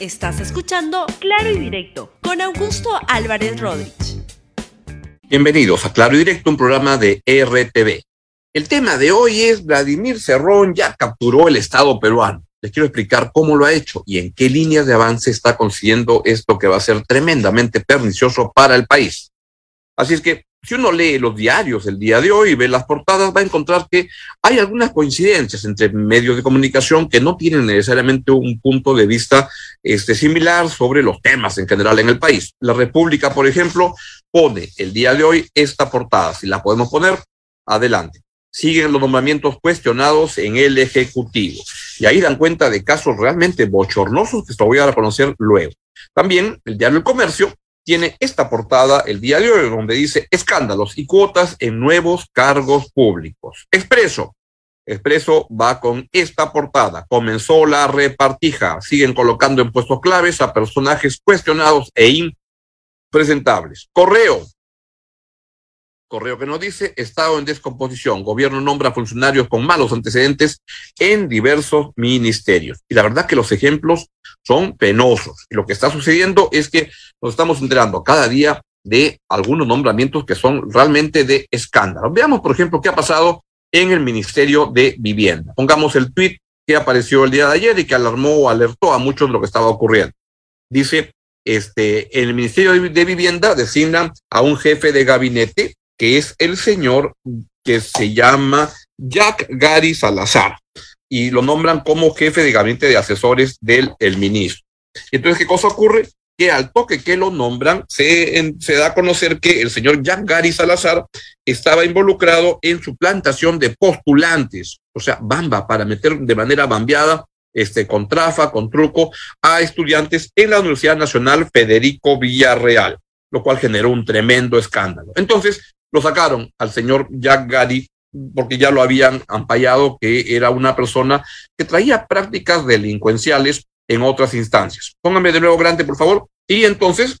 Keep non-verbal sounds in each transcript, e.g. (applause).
Estás escuchando Claro y Directo con Augusto Álvarez Rodríguez. Bienvenidos a Claro y Directo, un programa de RTV. El tema de hoy es Vladimir Cerrón ya capturó el Estado peruano. Les quiero explicar cómo lo ha hecho y en qué líneas de avance está consiguiendo esto que va a ser tremendamente pernicioso para el país. Así es que si uno lee los diarios el día de hoy ve las portadas, va a encontrar que hay algunas coincidencias entre medios de comunicación que no tienen necesariamente un punto de vista este, similar sobre los temas en general en el país. La República, por ejemplo, pone el día de hoy esta portada. Si la podemos poner, adelante. Siguen los nombramientos cuestionados en el Ejecutivo. Y ahí dan cuenta de casos realmente bochornosos que se voy a conocer luego. También el diario El Comercio tiene esta portada el hoy, donde dice escándalos y cuotas en nuevos cargos públicos. Expreso. Expreso va con esta portada. Comenzó la repartija. Siguen colocando en puestos claves a personajes cuestionados e impresentables. Correo. Correo que nos dice, Estado en descomposición, gobierno nombra funcionarios con malos antecedentes en diversos ministerios. Y la verdad que los ejemplos son penosos. Y lo que está sucediendo es que nos estamos enterando cada día de algunos nombramientos que son realmente de escándalo. Veamos, por ejemplo, qué ha pasado en el Ministerio de Vivienda. Pongamos el tweet que apareció el día de ayer y que alarmó o alertó a muchos de lo que estaba ocurriendo. Dice, este, el Ministerio de Vivienda designa a un jefe de gabinete que es el señor que se llama Jack Gary Salazar y lo nombran como jefe de gabinete de asesores del el ministro. Entonces, ¿qué cosa ocurre? Que al toque que lo nombran, se, se da a conocer que el señor Jack Gary Salazar estaba involucrado en su plantación de postulantes, o sea, bamba, para meter de manera bambeada este, con trafa, con truco, a estudiantes en la Universidad Nacional Federico Villarreal, lo cual generó un tremendo escándalo. Entonces, lo sacaron al señor Jack Gary porque ya lo habían ampallado que era una persona que traía prácticas delincuenciales en otras instancias. Pónganme de nuevo grande, por favor. Y entonces,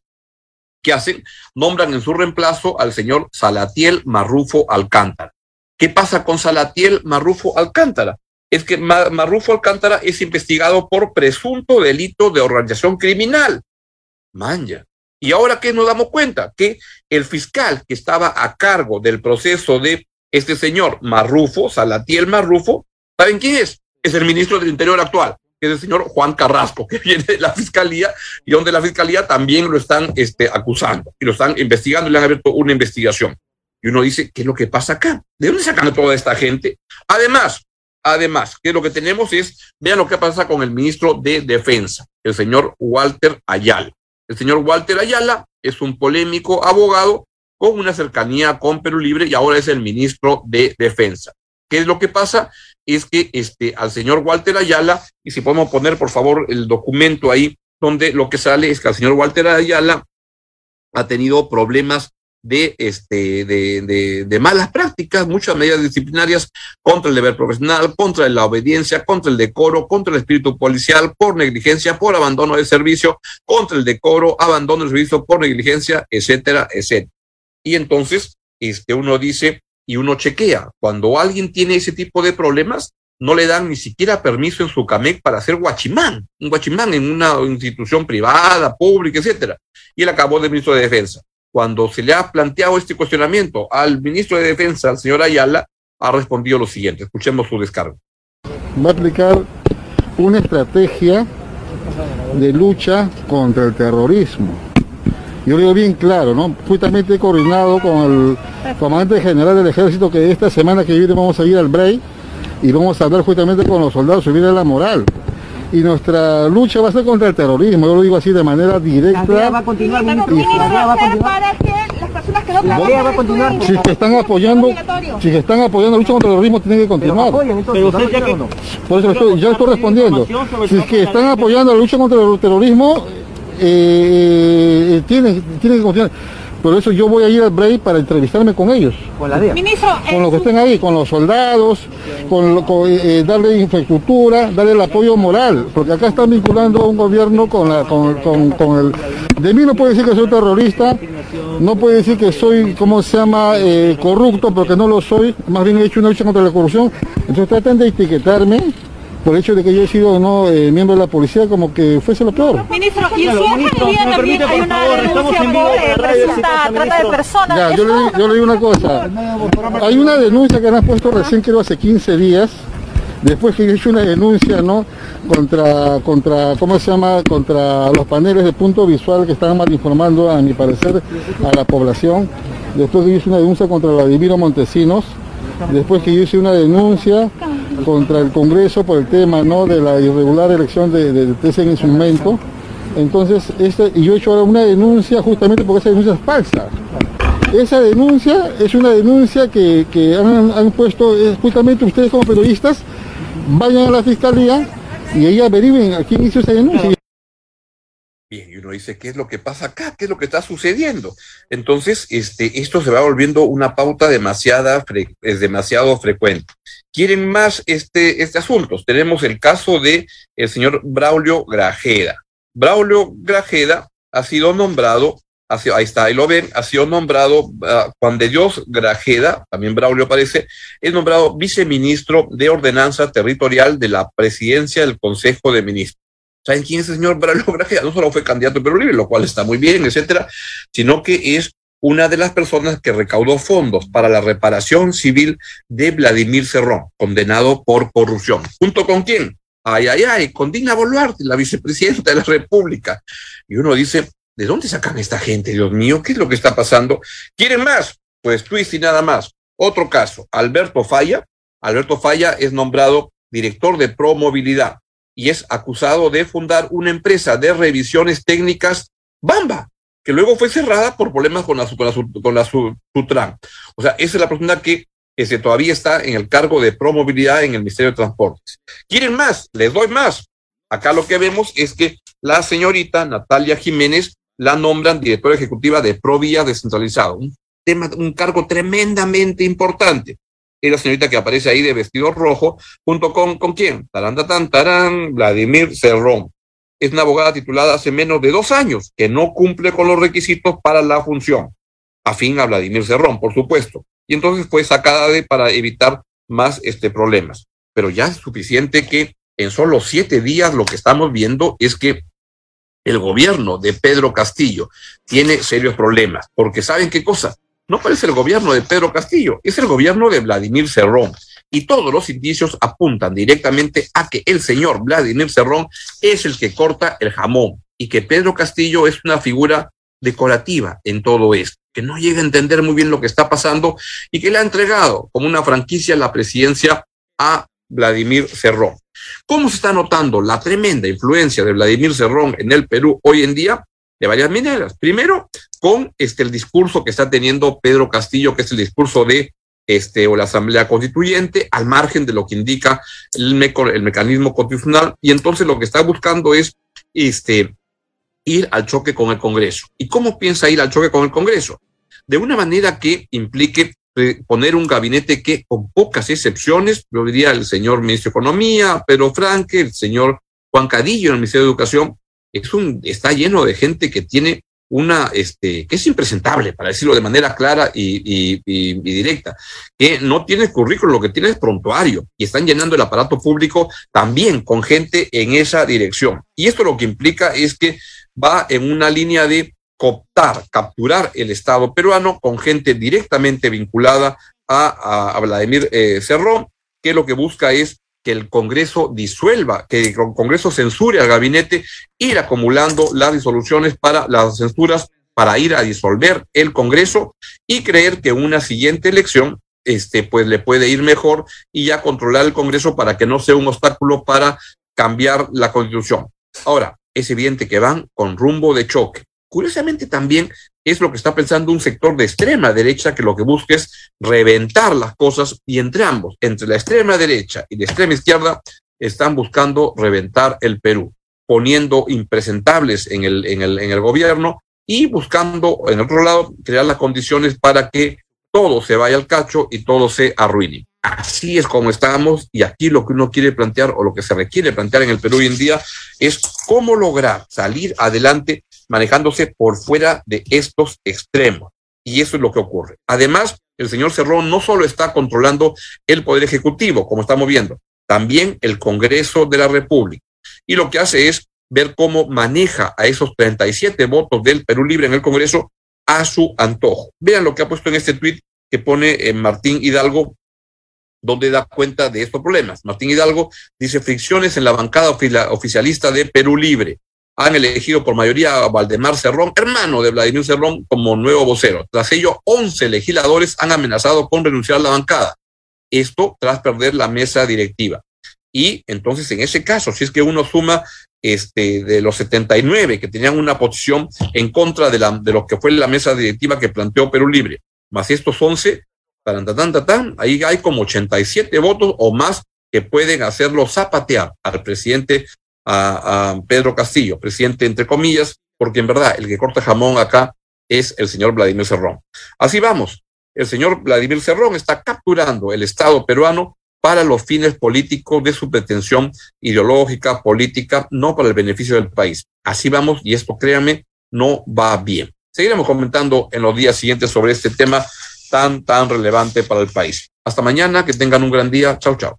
¿qué hacen? Nombran en su reemplazo al señor Salatiel Marrufo Alcántara. ¿Qué pasa con Salatiel Marrufo Alcántara? Es que Marrufo Alcántara es investigado por presunto delito de organización criminal. Manja. Y ahora que nos damos cuenta que el fiscal que estaba a cargo del proceso de este señor Marrufo, Salatiel Marrufo, ¿saben quién es? Es el ministro del Interior actual, que es el señor Juan Carrasco, que (laughs) viene de la fiscalía y donde la fiscalía también lo están este, acusando y lo están investigando y le han abierto una investigación. Y uno dice, ¿qué es lo que pasa acá? ¿De dónde sacan a toda esta gente? Además, además, que lo que tenemos es, vean lo que pasa con el ministro de Defensa, el señor Walter Ayala. El señor Walter Ayala es un polémico abogado con una cercanía con Perú Libre y ahora es el ministro de Defensa. ¿Qué es lo que pasa? Es que este, al señor Walter Ayala, y si podemos poner por favor el documento ahí, donde lo que sale es que el señor Walter Ayala ha tenido problemas de, este, de, de, malas prácticas, muchas medidas disciplinarias contra el deber profesional, contra la obediencia, contra el decoro, contra el espíritu policial, por negligencia, por abandono de servicio, contra el decoro, abandono de servicio por negligencia, etcétera, etcétera. Y entonces, este, uno dice y uno chequea, cuando alguien tiene ese tipo de problemas, no le dan ni siquiera permiso en su CAMEC para hacer guachimán, un guachimán en una institución privada, pública, etcétera. Y él acabó de ministro de Defensa cuando se le ha planteado este cuestionamiento al ministro de Defensa, al señor Ayala, ha respondido lo siguiente. Escuchemos su descargo. Va a aplicar una estrategia de lucha contra el terrorismo. Yo lo digo bien claro, ¿no? Justamente he coordinado con el comandante general del ejército que esta semana que viene vamos a ir al BREI y vamos a hablar justamente con los soldados, subir la moral y nuestra lucha va a ser contra el terrorismo, yo lo digo así de manera directa. La va a continuar, y, la va a continuar. Para que las personas que no la va a continuar. Si que están apoyando, si que están apoyando la lucha contra el terrorismo tienen que continuar. Pero usted ya que, Por eso estoy, yo estoy respondiendo. Si es que están apoyando la lucha contra el terrorismo, eh, eh, tienen, tienen que continuar. Por eso yo voy a ir al break para entrevistarme con ellos. Con la DEA. Ministro, con los que estén ahí, con los soldados, con, eh, eh, darle infraestructura, darle el apoyo moral, porque acá están vinculando a un gobierno con, la, con, con, el... De mí no puede decir que soy terrorista, no puede decir que soy, ¿cómo se llama?, eh, corrupto, porque no lo soy, más bien he hecho una lucha contra la corrupción. Entonces tratan de etiquetarme por el hecho de que yo he sido no eh, miembro de la policía como que fuese lo peor. Ministro, y en su también hay una denuncia por presunta trata de personas. Ya, yo le, yo le digo una cosa. Hay una denuncia que han puesto recién, creo, hace 15 días, después que he hecho una denuncia, ¿no? Contra, contra, ¿cómo se llama? Contra los paneles de punto visual que estaban mal informando, a mi parecer, a la población. Después que yo hice una denuncia contra Vladimiro Montesinos, después que yo hice una denuncia contra el Congreso por el tema ¿no? de la irregular elección de, de, de en su momento. Entonces, este, y yo he hecho ahora una denuncia justamente porque esa denuncia es falsa. Esa denuncia es una denuncia que, que han, han, puesto, justamente ustedes como periodistas, vayan a la fiscalía y ahí averigüen a quién hizo esa denuncia. Uno dice, ¿qué es lo que pasa acá? ¿Qué es lo que está sucediendo? Entonces, este, esto se va volviendo una pauta demasiada es demasiado frecuente. ¿Quieren más este, este asunto? Tenemos el caso de el señor Braulio Grajeda. Braulio Grajeda ha sido nombrado, ahí está, ahí lo ven, ha sido nombrado uh, Juan de Dios Grajeda, también Braulio parece, es nombrado viceministro de Ordenanza Territorial de la Presidencia del Consejo de Ministros. ¿Saben quién es el señor Braulio Grajeda? No solo fue candidato pero libre, lo cual está muy bien, etcétera, sino que es una de las personas que recaudó fondos para la reparación civil de Vladimir Cerrón, condenado por corrupción. ¿Junto con quién? Ay, ay, ay, con Dina Boluarte, la vicepresidenta de la República. Y uno dice, ¿de dónde sacan esta gente, Dios mío? ¿Qué es lo que está pasando? ¿Quieren más? Pues twist y nada más. Otro caso, Alberto Falla. Alberto Falla es nombrado director de Promovilidad y es acusado de fundar una empresa de revisiones técnicas Bamba, que luego fue cerrada por problemas con la, con la, con la Sutran. O sea, esa es la persona que este, todavía está en el cargo de promovilidad en el Ministerio de Transportes. ¿Quieren más? Les doy más. Acá lo que vemos es que la señorita Natalia Jiménez la nombran directora ejecutiva de Provía Descentralizado, un tema, un cargo tremendamente importante es la señorita que aparece ahí de vestido rojo, junto con, ¿con quién? Taranda tan, tarán, Vladimir Cerrón. Es una abogada titulada hace menos de dos años, que no cumple con los requisitos para la función, afín a Vladimir Cerrón, por supuesto. Y entonces fue sacada de para evitar más este, problemas. Pero ya es suficiente que en solo siete días lo que estamos viendo es que el gobierno de Pedro Castillo tiene serios problemas, porque ¿saben qué cosa? No parece el gobierno de Pedro Castillo, es el gobierno de Vladimir Cerrón. Y todos los indicios apuntan directamente a que el señor Vladimir Cerrón es el que corta el jamón y que Pedro Castillo es una figura decorativa en todo esto, que no llega a entender muy bien lo que está pasando y que le ha entregado como una franquicia la presidencia a Vladimir Cerrón. ¿Cómo se está notando la tremenda influencia de Vladimir Cerrón en el Perú hoy en día? De varias maneras. Primero, con este, el discurso que está teniendo Pedro Castillo, que es el discurso de este, o la Asamblea Constituyente, al margen de lo que indica el, meco, el mecanismo constitucional, y entonces lo que está buscando es este, ir al choque con el Congreso. ¿Y cómo piensa ir al choque con el Congreso? De una manera que implique eh, poner un gabinete que, con pocas excepciones, yo diría el señor ministro de Economía, Pedro Franque, el señor Juan Cadillo el Ministerio de Educación, es un, está lleno de gente que tiene una, este, que es impresentable, para decirlo de manera clara y, y, directa, que no tiene currículum, lo que tiene es prontuario, y están llenando el aparato público también con gente en esa dirección. Y esto lo que implica es que va en una línea de cooptar, capturar el Estado peruano con gente directamente vinculada a, a, a Vladimir eh, Cerrón, que lo que busca es que el Congreso disuelva, que el Congreso censure al gabinete, ir acumulando las disoluciones para las censuras para ir a disolver el Congreso y creer que una siguiente elección este, pues le puede ir mejor y ya controlar el Congreso para que no sea un obstáculo para cambiar la constitución. Ahora, es evidente que van con rumbo de choque. Curiosamente también es lo que está pensando un sector de extrema derecha que lo que busca es reventar las cosas y entre ambos, entre la extrema derecha y la extrema izquierda, están buscando reventar el Perú, poniendo impresentables en el, en el, en el gobierno y buscando, en otro lado, crear las condiciones para que todo se vaya al cacho y todo se arruine. Así es como estamos y aquí lo que uno quiere plantear o lo que se requiere plantear en el Perú hoy en día es cómo lograr salir adelante manejándose por fuera de estos extremos. Y eso es lo que ocurre. Además, el señor Cerrón no solo está controlando el poder ejecutivo, como estamos viendo, también el Congreso de la República. Y lo que hace es ver cómo maneja a esos 37 votos del Perú Libre en el Congreso a su antojo. Vean lo que ha puesto en este tuit que pone eh, Martín Hidalgo, donde da cuenta de estos problemas. Martín Hidalgo dice fricciones en la bancada oficialista de Perú Libre. Han elegido por mayoría a Valdemar Cerrón, hermano de Vladimir Cerrón, como nuevo vocero. Tras ello, 11 legisladores han amenazado con renunciar a la bancada. Esto tras perder la mesa directiva. Y entonces, en ese caso, si es que uno suma este, de los 79 que tenían una posición en contra de, la, de lo que fue la mesa directiva que planteó Perú Libre, más estos 11, tan, tan, tan, tan, ahí hay como 87 votos o más que pueden hacerlo zapatear al presidente, a, Pedro Castillo, presidente entre comillas, porque en verdad el que corta jamón acá es el señor Vladimir Cerrón. Así vamos. El señor Vladimir Cerrón está capturando el Estado peruano para los fines políticos de su pretensión ideológica, política, no para el beneficio del país. Así vamos y esto, créanme, no va bien. Seguiremos comentando en los días siguientes sobre este tema tan, tan relevante para el país. Hasta mañana, que tengan un gran día. Chao, chao.